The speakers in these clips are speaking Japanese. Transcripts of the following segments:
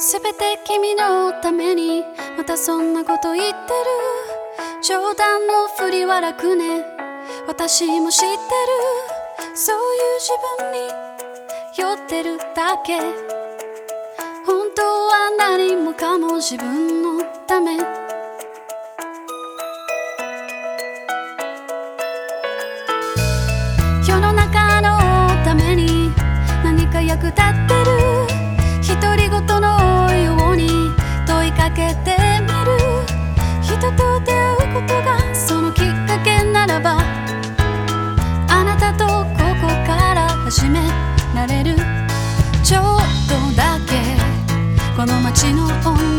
全て君のためにまたそんなこと言ってる。冗談のふりは楽ね。私も知ってる。そういう自分に酔ってるだけ。本当は何もかも自分のため。の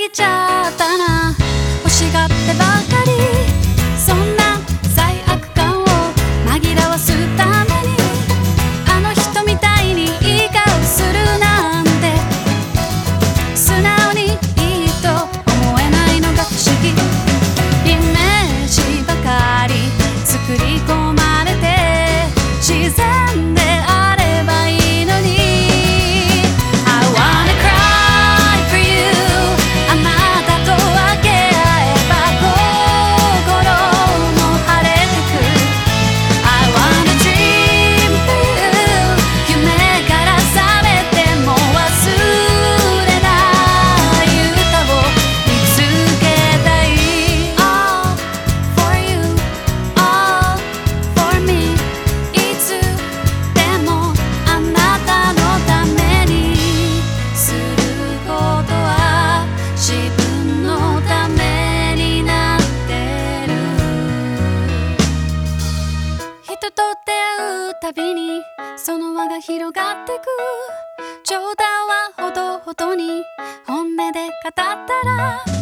ぎちゃったなたびにその輪が広がってく。冗談はほどほどに本音で語ったら